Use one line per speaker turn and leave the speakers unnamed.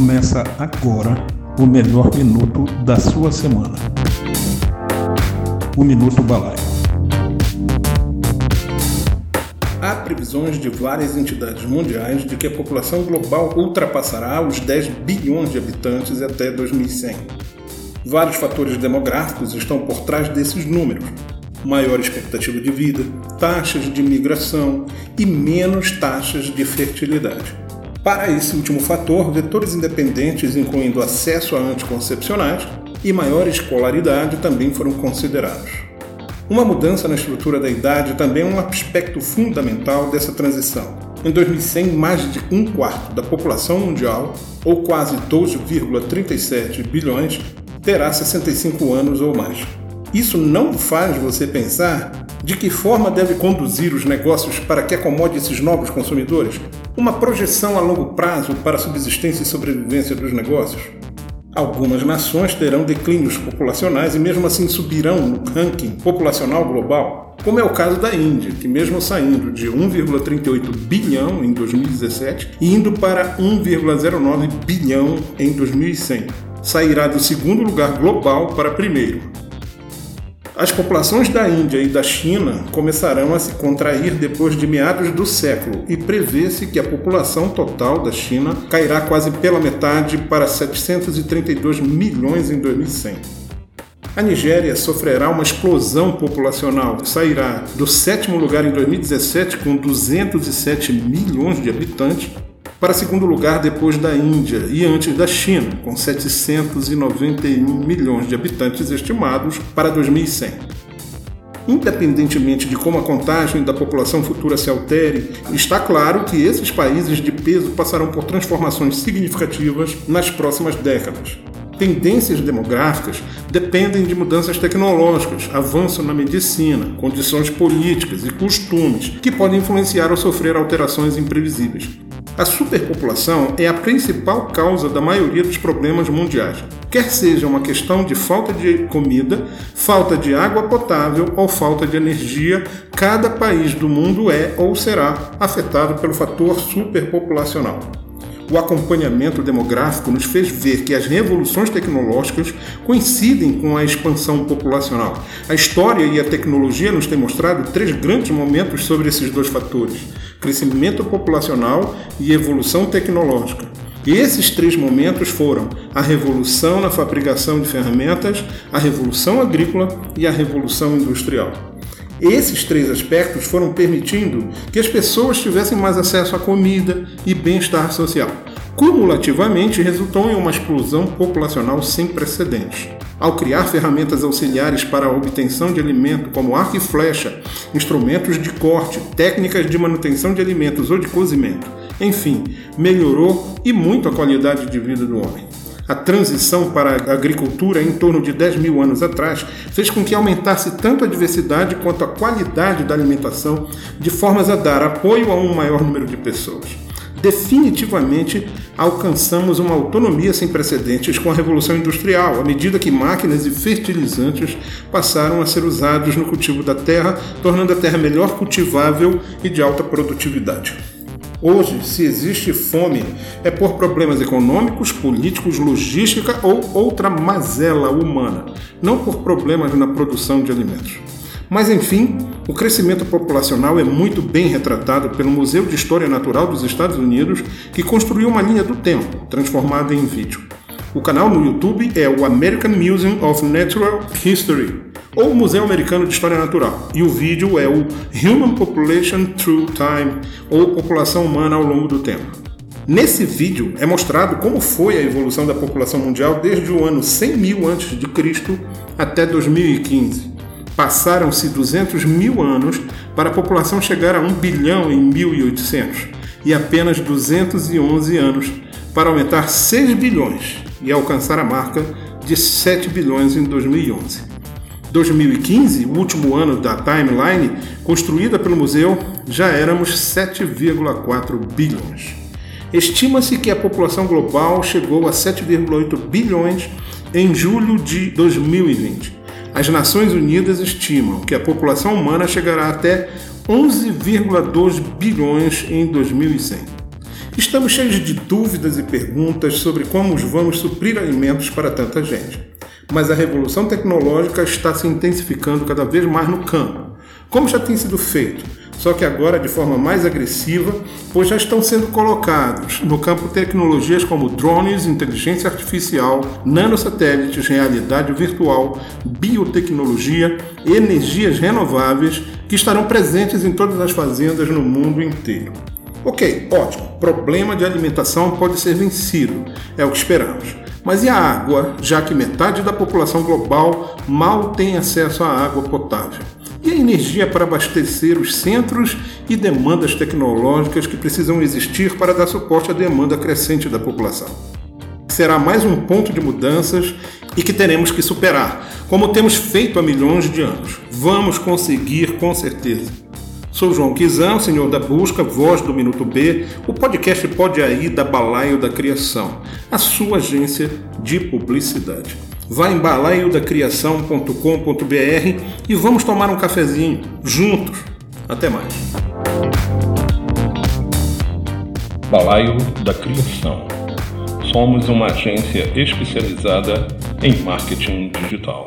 Começa agora o melhor minuto da sua semana. O Minuto Balaio.
Há previsões de várias entidades mundiais de que a população global ultrapassará os 10 bilhões de habitantes até 2100. Vários fatores demográficos estão por trás desses números. Maior expectativa de vida, taxas de migração e menos taxas de fertilidade. Para esse último fator, vetores independentes, incluindo acesso a anticoncepcionais e maior escolaridade, também foram considerados. Uma mudança na estrutura da idade também é um aspecto fundamental dessa transição. Em 2100, mais de um quarto da população mundial, ou quase 12,37 bilhões, terá 65 anos ou mais. Isso não faz você pensar de que forma deve conduzir os negócios para que acomode esses novos consumidores? Uma projeção a longo prazo para a subsistência e sobrevivência dos negócios? Algumas nações terão declínios populacionais e mesmo assim subirão no ranking populacional global, como é o caso da Índia, que mesmo saindo de 1,38 bilhão em 2017 e indo para 1,09 bilhão em 2100, sairá do segundo lugar global para primeiro, as populações da Índia e da China começarão a se contrair depois de meados do século e prevê-se que a população total da China cairá quase pela metade para 732 milhões em 2100. A Nigéria sofrerá uma explosão populacional, sairá do sétimo lugar em 2017 com 207 milhões de habitantes para segundo lugar depois da Índia e antes da China, com 791 milhões de habitantes estimados para 2100. Independentemente de como a contagem da população futura se altere, está claro que esses países de peso passarão por transformações significativas nas próximas décadas. Tendências demográficas dependem de mudanças tecnológicas, avanço na medicina, condições políticas e costumes que podem influenciar ou sofrer alterações imprevisíveis. A superpopulação é a principal causa da maioria dos problemas mundiais, quer seja uma questão de falta de comida, falta de água potável ou falta de energia, cada país do mundo é ou será afetado pelo fator superpopulacional. O acompanhamento demográfico nos fez ver que as revoluções tecnológicas coincidem com a expansão populacional. A história e a tecnologia nos têm mostrado três grandes momentos sobre esses dois fatores crescimento populacional e evolução tecnológica. E esses três momentos foram a revolução na fabricação de ferramentas, a revolução agrícola e a revolução industrial. Esses três aspectos foram permitindo que as pessoas tivessem mais acesso à comida e bem-estar social. Cumulativamente, resultou em uma explosão populacional sem precedentes. Ao criar ferramentas auxiliares para a obtenção de alimento, como arco e flecha, instrumentos de corte, técnicas de manutenção de alimentos ou de cozimento, enfim, melhorou e muito a qualidade de vida do homem. A transição para a agricultura em torno de 10 mil anos atrás fez com que aumentasse tanto a diversidade quanto a qualidade da alimentação, de formas a dar apoio a um maior número de pessoas definitivamente alcançamos uma autonomia sem precedentes com a Revolução Industrial, à medida que máquinas e fertilizantes passaram a ser usados no cultivo da terra, tornando a terra melhor cultivável e de alta produtividade. Hoje, se existe fome, é por problemas econômicos, políticos, logística ou outra mazela humana, não por problemas na produção de alimentos. Mas enfim, o crescimento populacional é muito bem retratado pelo Museu de História Natural dos Estados Unidos, que construiu uma linha do tempo, transformada em vídeo. O canal no YouTube é o American Museum of Natural History, ou Museu Americano de História Natural, e o vídeo é o Human Population Through Time, ou População Humana ao longo do tempo. Nesse vídeo é mostrado como foi a evolução da população mundial desde o ano 100 mil a.C. até 2015. Passaram-se 200 mil anos para a população chegar a 1 bilhão em 1800 e apenas 211 anos para aumentar 6 bilhões e alcançar a marca de 7 bilhões em 2011. 2015, o último ano da timeline construída pelo museu, já éramos 7,4 bilhões. Estima-se que a população global chegou a 7,8 bilhões em julho de 2020 as Nações Unidas estimam que a população humana chegará até 11,2 bilhões em 2100. Estamos cheios de dúvidas e perguntas sobre como vamos suprir alimentos para tanta gente. Mas a revolução tecnológica está se intensificando cada vez mais no campo, como já tem sido feito, só que agora de forma mais agressiva, pois já estão sendo colocados no campo tecnologias como drones, inteligência artificial, nanosatélites, realidade virtual, biotecnologia, energias renováveis, que estarão presentes em todas as fazendas no mundo inteiro. Ok, ótimo. Problema de alimentação pode ser vencido, é o que esperamos. Mas e a água, já que metade da população global mal tem acesso à água potável? E a energia para abastecer os centros e demandas tecnológicas que precisam existir para dar suporte à demanda crescente da população? Será mais um ponto de mudanças e que teremos que superar, como temos feito há milhões de anos. Vamos conseguir com certeza. Sou João Kizan, senhor da busca, voz do Minuto B, o podcast Pode Aí da Balaio da Criação, a sua agência de publicidade. Vá em balaiodacriação.com.br e vamos tomar um cafezinho juntos. Até mais.
Balaio da Criação. Somos uma agência especializada em marketing digital.